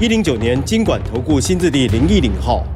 一零九年金管投顾新字第零一零号。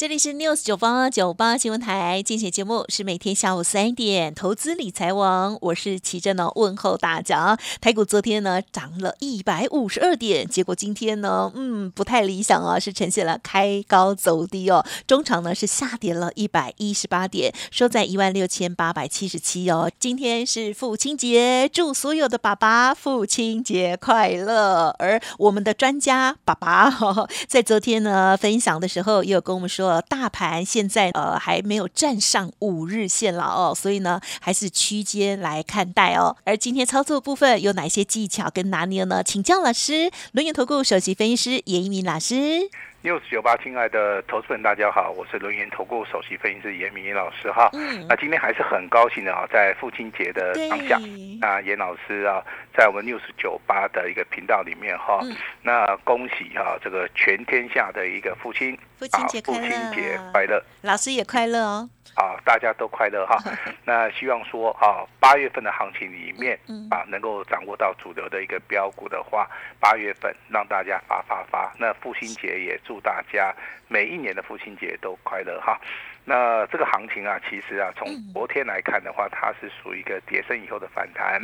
这里是 News 九八九八新闻台，进行节目是每天下午三点，投资理财王，我是齐正呢，问候大家。台股昨天呢涨了一百五十二点，结果今天呢，嗯，不太理想啊，是呈现了开高走低哦。中场呢是下跌了一百一十八点，收在一万六千八百七十七哦。今天是父亲节，祝所有的爸爸父亲节快乐。而我们的专家爸爸 在昨天呢分享的时候，也有跟我们说。呃，大盘现在呃还没有站上五日线了哦，所以呢还是区间来看待哦。而今天操作部分有哪些技巧跟拿捏呢？请教老师，轮椅投顾首席分析师严一鸣老师。News 九八，亲爱的投资人，大家好，我是轮研投顾首席分析师严明老师哈。嗯。那今天还是很高兴的啊，在父亲节的当下，那严老师啊，在我们 news 九八的一个频道里面哈，那恭喜哈这个全天下的一个父亲，父亲节快乐，父亲节快乐，老师也快乐哦。啊，大家都快乐哈。那希望说啊，八月份的行情里面啊，能够掌握到主流的一个标股的话，八月份让大家发发发。那父亲节也祝大家每一年的父亲节都快乐哈。那这个行情啊，其实啊，从昨天来看的话，它是属于一个跌升以后的反弹，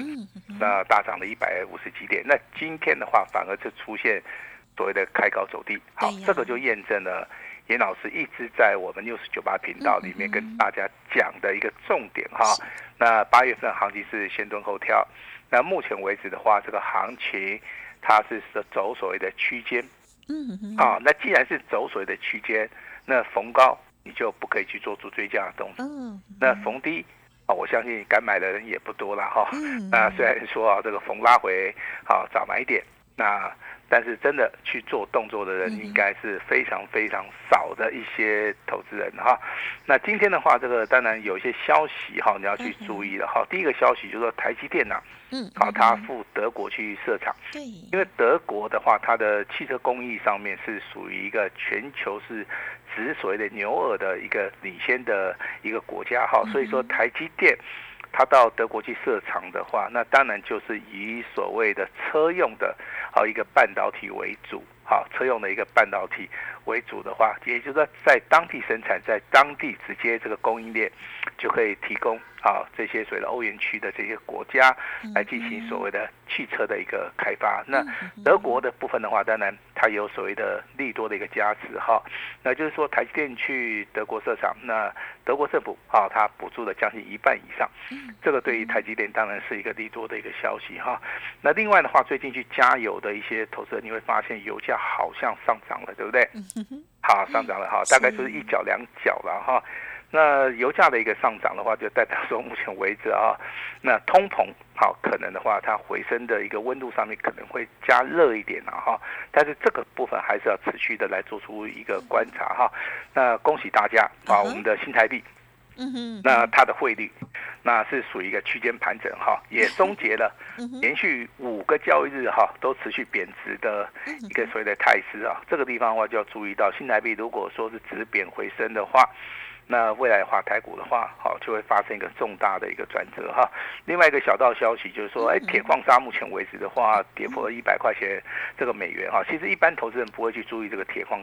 那大涨了一百五十几点。那今天的话，反而是出现所谓的开高走低。好，这个就验证了。严老师一直在我们六十九八频道里面跟大家讲的一个重点哈，那八月份行情是先蹲后跳，那目前为止的话，这个行情它是走所谓的区间，嗯，啊，那既然是走所谓的区间，那逢高你就不可以去做出追加的动作，嗯，那逢低啊，我相信敢买的人也不多了哈，那虽然说啊，这个逢拉回好早买点，那。但是真的去做动作的人，应该是非常非常少的一些投资人哈。那今天的话，这个当然有一些消息哈，你要去注意了哈。第一个消息就是说，台积电呐，嗯，好，它赴德国去设厂，对，因为德国的话，它的汽车工艺上面是属于一个全球是指所谓的牛耳的一个领先的一个国家哈，所以说台积电。他到德国去设厂的话，那当然就是以所谓的车用的，好一个半导体为主，好车用的一个半导体为主的话，也就是说在当地生产，在当地直接这个供应链就可以提供。啊，这些所谓的欧元区的这些国家来进行所谓的汽车的一个开发。那德国的部分的话，当然它有所谓的利多的一个加持哈。那就是说，台积电去德国设厂，那德国政府啊，它补助了将近一半以上。这个对于台积电当然是一个利多的一个消息哈。那另外的话，最近去加油的一些投资人，你会发现油价好像上涨了，对不对？好，上涨了哈，大概就是一角两角了哈。那油价的一个上涨的话，就代表说目前为止啊，那通膨好可能的话，它回升的一个温度上面可能会加热一点了哈。但是这个部分还是要持续的来做出一个观察哈。那恭喜大家啊，我们的新台币，嗯哼，那它的汇率那是属于一个区间盘整哈，也终结了连续五个交易日哈都持续贬值的一个所谓的态势啊。这个地方的话就要注意到，新台币如果说是止贬回升的话。那未来的话，台股的话，好就会发生一个重大的一个转折哈。另外一个小道消息就是说，哎，铁矿砂目前为止的话，跌破了一百块钱这个美元哈。其实一般投资人不会去注意这个铁矿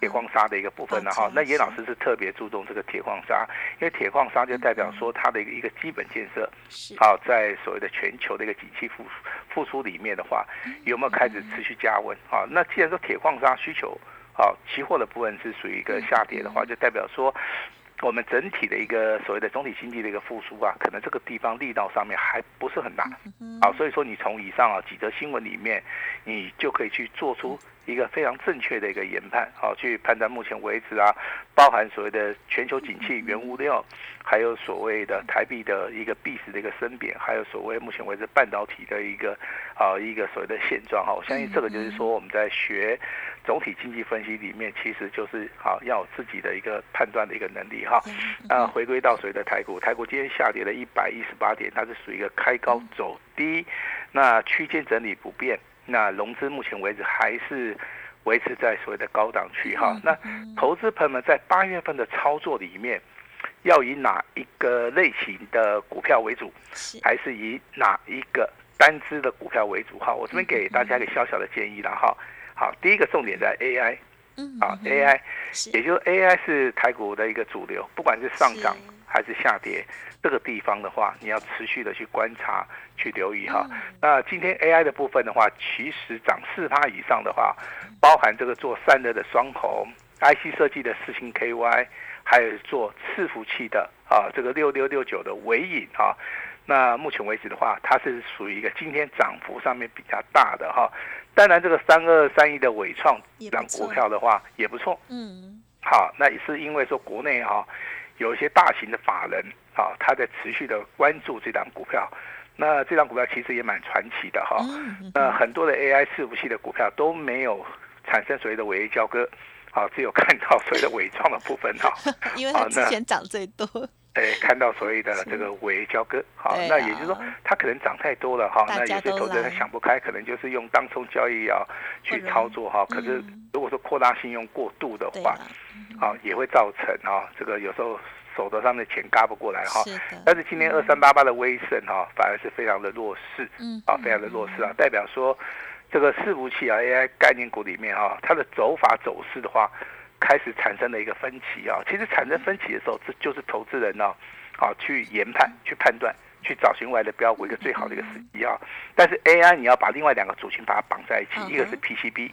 铁矿砂的一个部分的哈。那严老师是特别注重这个铁矿砂，因为铁矿砂就代表说它的一个一个基本建设，好在所谓的全球的一个景气复复苏里面的话，有没有开始持续加温啊？那既然说铁矿砂需求。好，期货的部分是属于一个下跌的话，就代表说，我们整体的一个所谓的总体经济的一个复苏啊，可能这个地方力道上面还不是很大，啊，所以说你从以上啊几则新闻里面，你就可以去做出。一个非常正确的一个研判，好去判断目前为止啊，包含所谓的全球景气、原物料，还有所谓的台币的一个币值的一个升贬，还有所谓目前为止半导体的一个啊一个所谓的现状哈。我相信这个就是说我们在学总体经济分析里面，其实就是好要有自己的一个判断的一个能力哈。那回归到所谓的台股，台股今天下跌了一百一十八点，它是属于一个开高走低，那区间整理不变。那融资目前为止还是维持在所谓的高档区哈。那投资朋友们在八月份的操作里面，要以哪一个类型的股票为主，还是以哪一个单支的股票为主？哈，我这边给大家一个小小的建议了哈。好，第一个重点在 AI，嗯啊 AI，也就是 AI 是台股的一个主流，不管是上涨还是下跌。这个地方的话，你要持续的去观察、去留意哈。那今天 AI 的部分的话，其实涨四趴以上的话，包含这个做散热的双红、IC 设计的四星 KY，还有做伺服器的啊，这个六六六九的尾影啊。那目前为止的话，它是属于一个今天涨幅上面比较大的哈。当然，这个三二三一的伟创涨股票的话也不错。嗯。好，那也是因为说国内哈有一些大型的法人。啊，他在持续的关注这档股票，那这档股票其实也蛮传奇的哈。那很多的 AI 伺服器的股票都没有产生所谓的尾交割，好，只有看到所谓的伪装的部分哈。因为它之前涨最多。哎，看到所谓的这个尾交割，好，那也就是说它可能涨太多了哈。那有些投资人想不开，可能就是用当冲交易啊去操作哈。可是如果说扩大信用过度的话，啊，也会造成啊这个有时候。手头上的钱嘎不过来哈，但是今天二三八八的威盛哈，反而是非常的弱势，嗯，啊，非常的弱势啊，代表说这个伺服器啊 AI 概念股里面哈，它的走法走势的话，开始产生了一个分歧啊。其实产生分歧的时候，这就是投资人呢，啊，去研判、去判断、去找寻外的标股一个最好的一个时机啊。但是 AI 你要把另外两个主群把它绑在一起，一个是 PCB，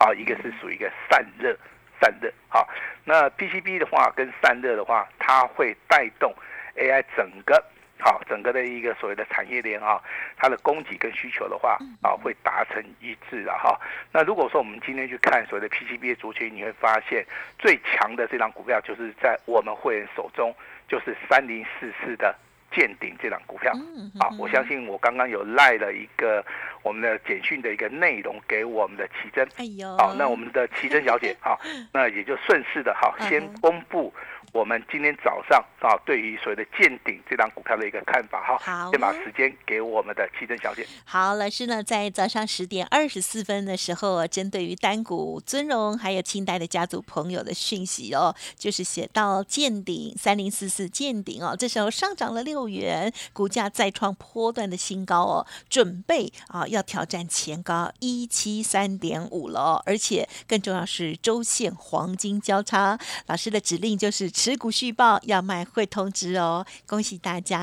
啊，一个是属于一个散热。散热好，那 PCB 的话跟散热的话，它会带动 AI 整个好整个的一个所谓的产业链啊，它的供给跟需求的话啊会达成一致的哈。那如果说我们今天去看所谓的 PCB 的族群，你会发现最强的这张股票就是在我们会员手中，就是三零四四的。见顶这档股票，啊，我相信我刚刚有赖了一个我们的简讯的一个内容给我们的奇珍，哎呦，好，那我们的奇珍小姐，好，那也就顺势的，哈，先公布。我们今天早上啊，对于所谓的见顶这张股票的一个看法哈，好，先把时间给我们的奇珍小姐。好，老师呢，在早上十点二十四分的时候，针对于单股尊荣还有清代的家族朋友的讯息哦，就是写到见顶三零四四见顶哦，这时候上涨了六元，股价再创波段的新高哦，准备啊要挑战前高一七三点五了，而且更重要是周线黄金交叉，老师的指令就是。持股续报要卖会通知哦，恭喜大家。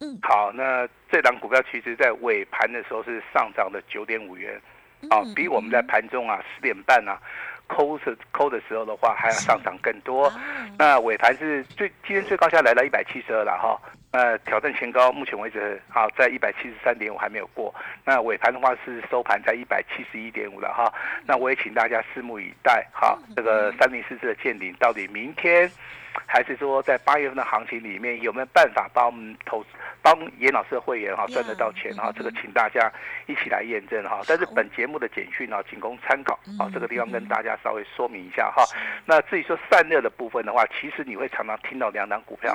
嗯，好，那这档股票其实在尾盘的时候是上涨了九点五元，啊，比我们在盘中啊十点半啊抠是抠的时候的话还要上涨更多。那尾盘是最今天最高价来到一百七十二了哈。呃，挑战前高，目前为止好在一百七十三点五还没有过。那尾盘的话是收盘在一百七十一点五了哈。那我也请大家拭目以待哈。这个三零四四的见顶到底明天？还是说，在八月份的行情里面，有没有办法帮我们投帮严老师的会员哈赚得到钱哈？这个请大家一起来验证哈。但是本节目的简讯呢，仅供参考啊。这个地方跟大家稍微说明一下哈。那至于说散热的部分的话，其实你会常常听到两档股票，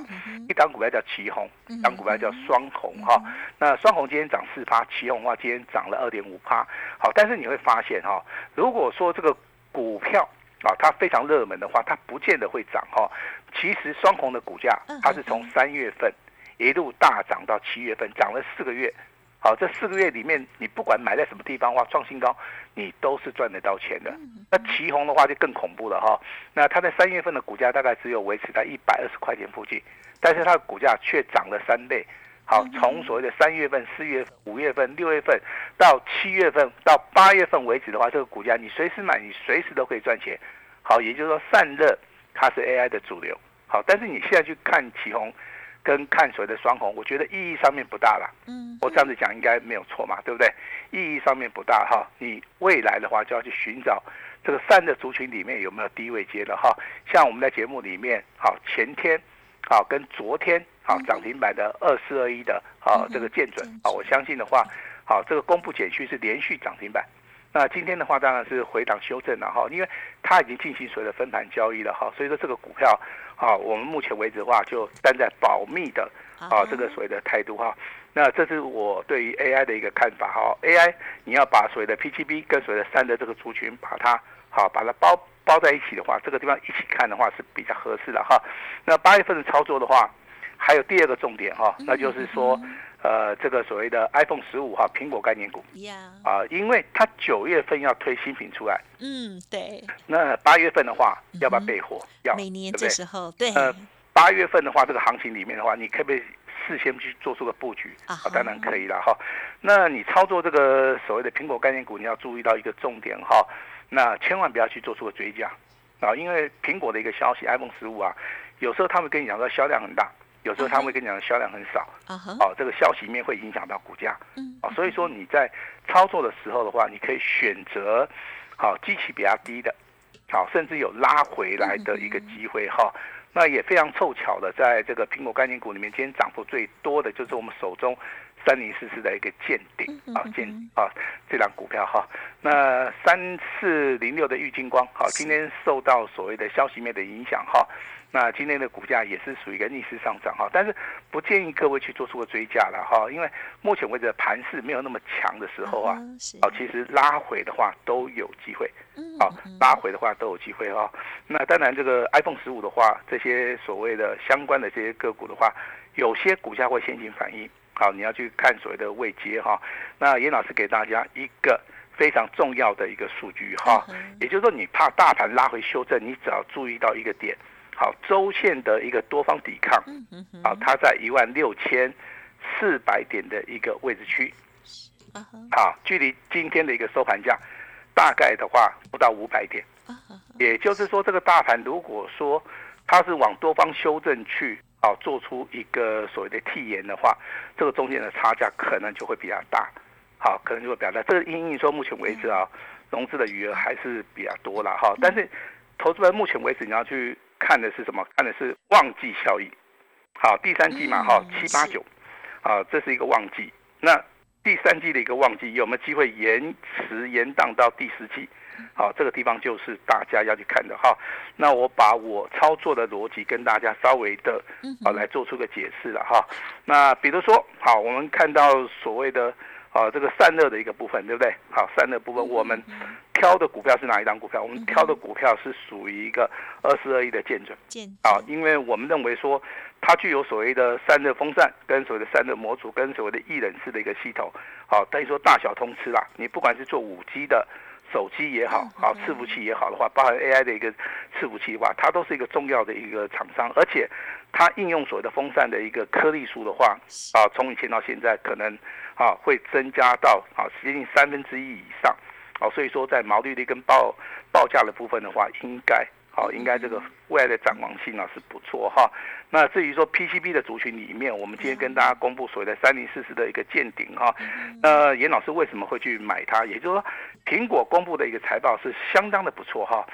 一档股票叫旗红，一档股票叫双红哈。那双红今天涨四趴，旗红的话今天涨了二点五趴。好，但是你会发现哈，如果说这个股票啊它非常热门的话，它不见得会涨哈。其实双红的股价，它是从三月份一路大涨到七月份，涨了四个月。好，这四个月里面，你不管买在什么地方，哇，创新高，你都是赚得到钱的。那旗红的话就更恐怖了哈。那它在三月份的股价大概只有维持在一百二十块钱附近，但是它的股价却涨了三倍。好，从所谓的三月份、四月份、五月份、六月份到七月份到八月份为止的话，这个股价你随时买，你随时都可以赚钱。好，也就是说散热。它是 AI 的主流，好，但是你现在去看起红，跟看所谓的双红，我觉得意义上面不大了。嗯，我这样子讲应该没有错嘛，对不对？意义上面不大哈。你未来的话就要去寻找这个散的族群里面有没有低位接的哈。像我们在节目里面，好前天，好跟昨天，好涨停板的二四二一的，好这个见准，啊，我相信的话，好这个公布减去是连续涨停板。那今天的话当然是回档修正了哈，因为它已经进行所谓的分盘交易了哈，所以说这个股票啊，我们目前为止的话就站在保密的啊这个所谓的态度哈。那这是我对于 AI 的一个看法哈，AI 你要把所谓的 PGB 跟所谓的三的这个族群把它好把它包包在一起的话，这个地方一起看的话是比较合适的哈。那八月份的操作的话，还有第二个重点哈，那就是说。呃，这个所谓的 iPhone 十五哈，苹果概念股，啊，因为它九月份要推新品出来，嗯，对。那八月份的话，要不要备货？要，每年这时候，对。呃，八月份的话，这个行情里面的话，你可不可以事先去做出个布局？啊，当然可以了哈。那你操作这个所谓的苹果概念股，你要注意到一个重点哈，那千万不要去做出个追加。啊，因为苹果的一个消息，iPhone 十五啊，有时候他们跟你讲说销量很大。有时候他会跟你讲销量很少，哦，这个消息面会影响到股价，啊，所以说你在操作的时候的话，你可以选择好机器比较低的，好，甚至有拉回来的一个机会哈。那也非常凑巧的，在这个苹果概念股里面，今天涨幅最多的就是我们手中三零四四的一个见顶啊，见啊这档股票哈。那三四零六的玉金光，好，今天受到所谓的消息面的影响哈。那今天的股价也是属于一个逆势上涨哈，但是不建议各位去做出个追加了哈，因为目前为止盘势没有那么强的时候啊，哦，其实拉回的话都有机会，好，拉回的话都有机会哈。那当然这个 iPhone 十五的话，这些所谓的相关的这些个股的话，有些股价会先行反应，好，你要去看所谓的位阶哈。那严老师给大家一个非常重要的一个数据哈，也就是说你怕大盘拉回修正，你只要注意到一个点。好，周线的一个多方抵抗，好，它在一万六千四百点的一个位置区，好，距离今天的一个收盘价，大概的话不到五百点，也就是说，这个大盘如果说它是往多方修正去，好，做出一个所谓的替延的话，这个中间的差价可能就会比较大，好，可能就会比较大。这个因为说目前为止啊，融资的余额还是比较多了哈，但是投资人目前为止你要去。看的是什么？看的是旺季效益。好，第三季嘛，哈，七八九，啊，这是一个旺季。那第三季的一个旺季有没有机会延迟延宕到第四季？好，这个地方就是大家要去看的哈。那我把我操作的逻辑跟大家稍微的啊来做出个解释了哈。那比如说，好，我们看到所谓的。啊，这个散热的一个部分，对不对？好，散热部分，我们挑的股票是哪一张股票？我们挑的股票是属于一个二四二一的建准。建啊，因为我们认为说，它具有所谓的散热风扇，跟所谓的散热模组，跟所谓的易冷式的一个系统。好，等于说大小通吃啦。你不管是做五 G 的手机也好，啊伺服器也好的话，包含 AI 的一个伺服器的话，它都是一个重要的一个厂商，而且它应用所谓的风扇的一个颗粒数的话，啊，从以前到现在可能。啊，会增加到啊接近三分之一以上，啊，所以说在毛利率跟报报价的部分的话，应该好，应该这个未来的展望性呢是不错哈。那至于说 PCB 的族群里面，我们今天跟大家公布所谓的三零四十的一个见顶哈。那严老师为什么会去买它？也就是说，苹果公布的一个财报是相当的不错哈。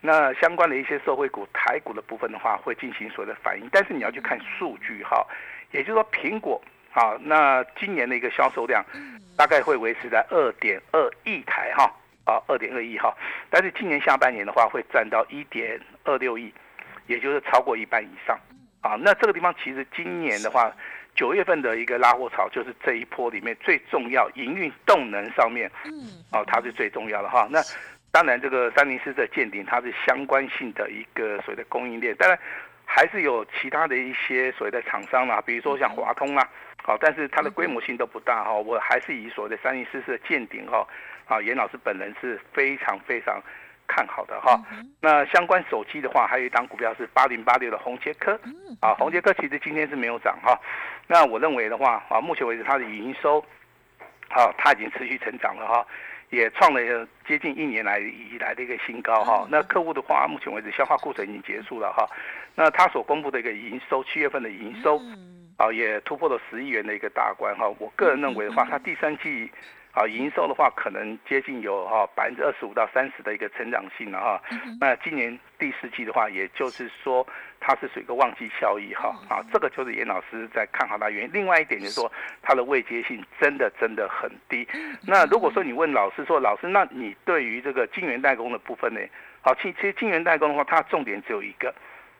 那相关的一些社会股、台股的部分的话，会进行所谓的反应，但是你要去看数据哈。也就是说，苹果。啊，那今年的一个销售量，大概会维持在二点二亿台哈，啊，二点二亿哈。但是今年下半年的话，会占到一点二六亿，也就是超过一半以上。啊，那这个地方其实今年的话，九月份的一个拉货潮，就是这一波里面最重要营运动能上面，嗯，哦，它是最重要的哈。那当然，这个三零四的鉴定，它是相关性的一个所谓的供应链，当然还是有其他的一些所谓的厂商啦，比如说像华通啊。好，但是它的规模性都不大哈，我还是以所谓的三零四四的见顶哈，啊，严老师本人是非常非常看好的哈。那相关手机的话，还有一档股票是八零八六的红杰科，啊，红杰科其实今天是没有涨哈。那我认为的话，啊，目前为止它的营收，好，它已经持续成长了哈。也创了接近一年来以来的一个新高哈。那客户的话，目前为止消化库存已经结束了哈。那他所公布的一个营收，七月份的营收啊，也突破了十亿元的一个大关哈。我个人认为的话，它第三季。啊，营收的话可能接近有哈百分之二十五到三十的一个成长性了哈。那今年第四季的话，也就是说它是属于一个旺季效益哈。啊，这个就是严老师在看好它原因。另外一点就是说，它的未接性真的真的很低。那如果说你问老师说，老师，那你对于这个晶圆代工的部分呢？好，其其实晶圆代工的话，它重点只有一个，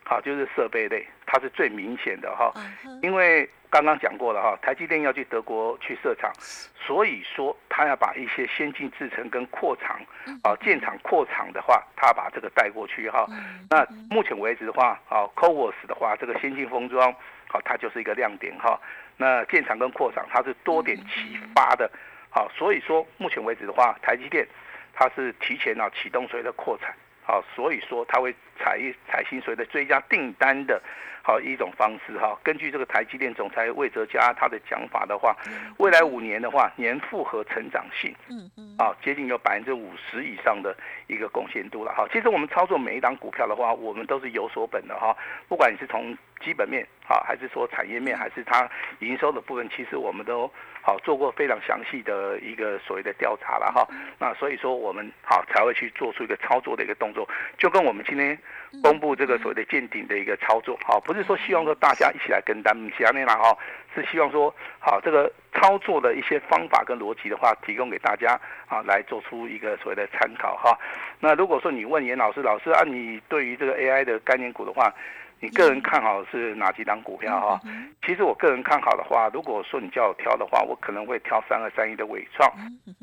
好，就是设备类，它是最明显的哈，因为。刚刚讲过了哈，台积电要去德国去设厂，所以说他要把一些先进制程跟扩厂，啊建厂扩厂的话，他把这个带过去哈。那目前为止的话，啊 c o v o s 的话，这个先进封装，好，它就是一个亮点哈。那建厂跟扩厂，它是多点齐发的，好，所以说目前为止的话，台积电它是提前啊启动所谓的扩产，好，所以说它会采采新所谓的追加订单的。好一种方式哈，根据这个台积电总裁魏哲嘉他的讲法的话，未来五年的话，年复合成长性，嗯嗯，啊，接近有百分之五十以上的一个贡献度了哈。其实我们操作每一档股票的话，我们都是有所本的哈，不管你是从基本面啊，还是说产业面，还是它营收的部分，其实我们都好做过非常详细的一个所谓的调查了哈。那所以说我们好才会去做出一个操作的一个动作，就跟我们今天公布这个所谓的见顶的一个操作，好不？不是说希望说大家一起来跟单，其他内容哈，是希望说好这个操作的一些方法跟逻辑的话，提供给大家啊，来做出一个所谓的参考哈。那如果说你问严老师，老师啊，你对于这个 AI 的概念股的话，你个人看好是哪几档股票哈？其实我个人看好的话，如果说你叫我挑的话，我可能会挑三二三一的伟创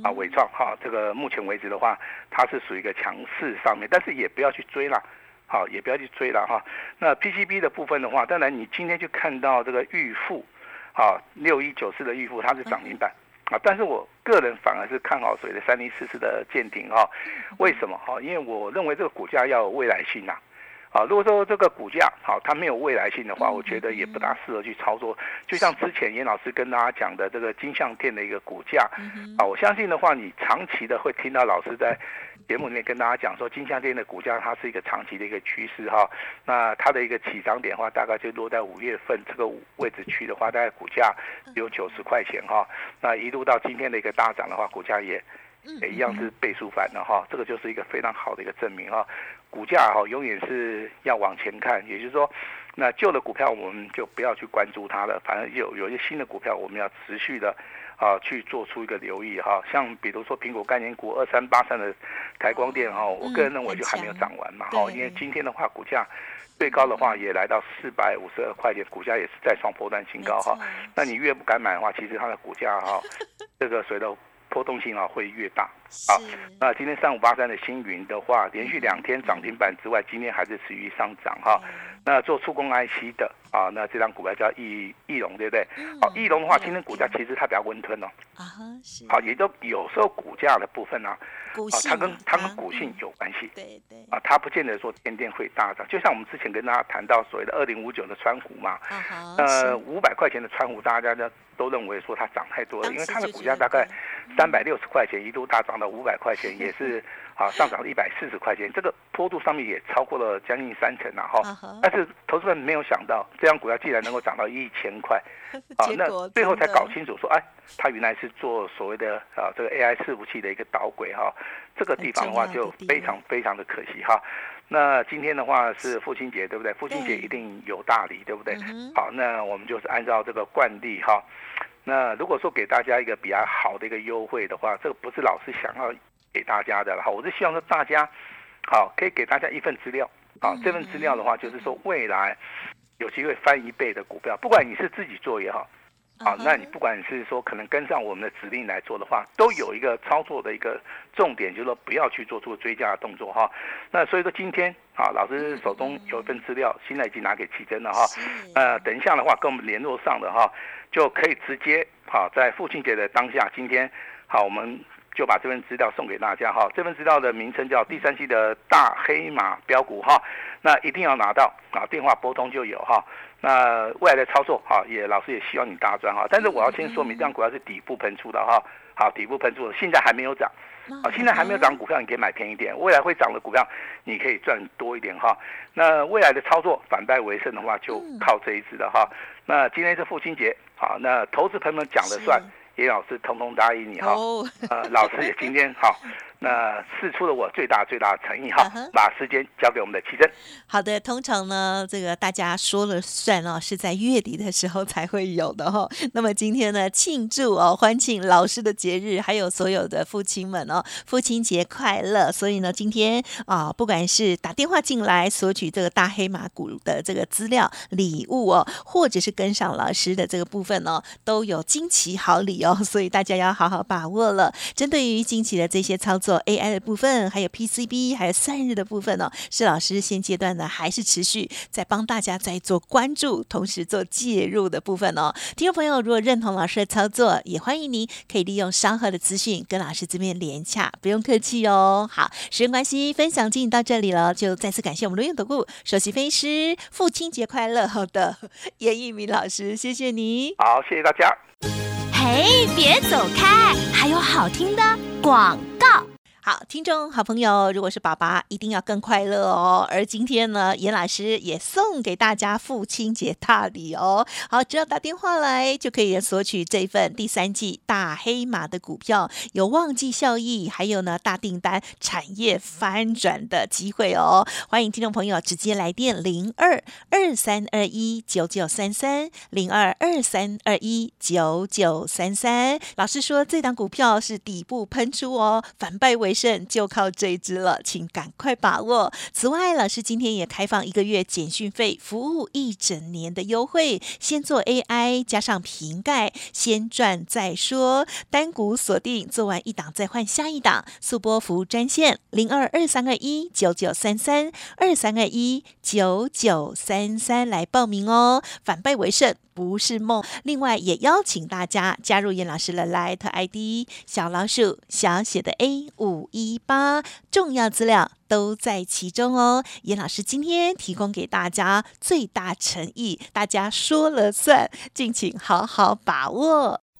啊，伟创哈，这个目前为止的话，它是属于一个强势上面，但是也不要去追了。好，也不要去追了哈。那 PCB 的部分的话，当然你今天就看到这个预付，啊，六一九四的预付它是涨停板啊。但是我个人反而是看好所谓的三零四四的舰艇哈。为什么哈？因为我认为这个股价要有未来性呐。啊，如果说这个股价好，它没有未来性的话，我觉得也不大适合去操作。就像之前严老师跟大家讲的这个金相店的一个股价，啊，我相信的话，你长期的会听到老师在。节目里面跟大家讲说，金相店的股价它是一个长期的一个趋势哈，那它的一个起涨点的话，大概就落在五月份这个位置区的话，大概股价有九十块钱哈，那一路到今天的一个大涨的话，股价也也一样是倍数翻的哈，这个就是一个非常好的一个证明哈，股价哈永远是要往前看，也就是说，那旧的股票我们就不要去关注它了，反正有有一些新的股票我们要持续的。啊，去做出一个留意哈，像比如说苹果概念股二三八三的台光电哈，我个人认为就还没有涨完嘛哈，因为今天的话股价最高的话也来到四百五十二块钱，股价也是再创波段新高哈。那你越不敢买的话，其实它的股价哈，这个随着波动性啊会越大啊。那今天三五八三的星云的话，连续两天涨停板之外，今天还是持续上涨哈。那做触控 IC 的啊，那这张股票叫易易龙，对不对？好，易龙的话，今天股价其实它比较温吞哦。啊好，也就有时候股价的部分呢，啊，它跟它跟股性有关系。对对。啊，它不见得说天天会大涨。就像我们之前跟大家谈到所谓的二零五九的川股嘛，呃，五百块钱的川股，大家呢都认为说它涨太多了，因为它的股价大概三百六十块钱，一度大涨到五百块钱，也是。啊，上涨了一百四十块钱，这个坡度上面也超过了将近三成了哈。但是投资人没有想到，这张股票竟然能够涨到一千块，啊，那最后才搞清楚说，哎，它原来是做所谓的啊这个 AI 伺服器的一个导轨哈。这个地方的话就非常非常的可惜哈。那今天的话是父亲节，对不对？父亲节一定有大礼，对不对？好，那我们就是按照这个惯例哈。那如果说给大家一个比较好的一个优惠的话，这个不是老师想要。给大家的了哈，我是希望说大家，好可以给大家一份资料，啊，这份资料的话就是说未来有机会翻一倍的股票，不管你是自己做也好，好，那你不管是说可能跟上我们的指令来做的话，都有一个操作的一个重点，就是说不要去做出追加的动作哈。那所以说今天啊，老师手中有一份资料，现在已经拿给奇珍了哈。呃，等一下的话跟我们联络上的哈，就可以直接好在父亲节的当下，今天好我们。就把这份资料送给大家哈，这份资料的名称叫第三期的大黑马标股哈，那一定要拿到啊，电话拨通就有哈。那未来的操作哈，也老师也希望你大赚哈，但是我要先说明，这样股票是底部喷出的哈，好，底部喷出的，现在还没有涨，啊，现在还没有涨股票，你可以买便宜点；未来会涨的股票，你可以赚多一点哈。那未来的操作反败为胜的话，就靠这一支的哈。那今天是父亲节，好，那投资朋友们讲了算。严老师通通答应你哈，呃，老师也今天好。那试出了我最大最大的诚意哈，把时间交给我们的奇珍。好的，通常呢，这个大家说了算哦，是在月底的时候才会有的哈。那么今天呢，庆祝哦，欢庆老师的节日，还有所有的父亲们哦，父亲节快乐。所以呢，今天啊，不管是打电话进来索取这个大黑马股的这个资料礼物哦，或者是跟上老师的这个部分哦，都有惊奇好礼哦。所以大家要好好把握了。针对于惊奇的这些操作。做 AI 的部分，还有 PCB，还有散日的部分哦，施老师现阶段呢还是持续在帮大家在做关注，同时做介入的部分哦。听众朋友，如果认同老师的操作，也欢迎您可以利用稍后的资讯跟老师这边连洽，不用客气哦。好，时间关系，分享进行到这里了，就再次感谢我们录音投顾首席分析师，父亲节快乐！好的，严一鸣老师，谢谢你。好，谢谢大家。嘿，别走开，还有好听的广告。好，听众好朋友，如果是爸爸，一定要更快乐哦。而今天呢，严老师也送给大家父亲节大礼哦。好，只要打电话来，就可以索取这份第三季大黑马的股票，有旺季效益，还有呢大订单、产业翻转的机会哦。欢迎听众朋友直接来电零二二三二一九九三三零二二三二一九九三三。老师说，这档股票是底部喷出哦，反败为。胜就靠这一支了，请赶快把握。此外，老师今天也开放一个月简讯费服务一整年的优惠，先做 AI 加上瓶盖，先赚再说。单股锁定，做完一档再换下一档。速播服务专线零二二三二一九九三三二三二一九九三三来报名哦。反败为胜。不是梦。另外，也邀请大家加入严老师的 Light ID 小老鼠小写的 A 五一八，重要资料都在其中哦。严老师今天提供给大家最大诚意，大家说了算，敬请好好把握。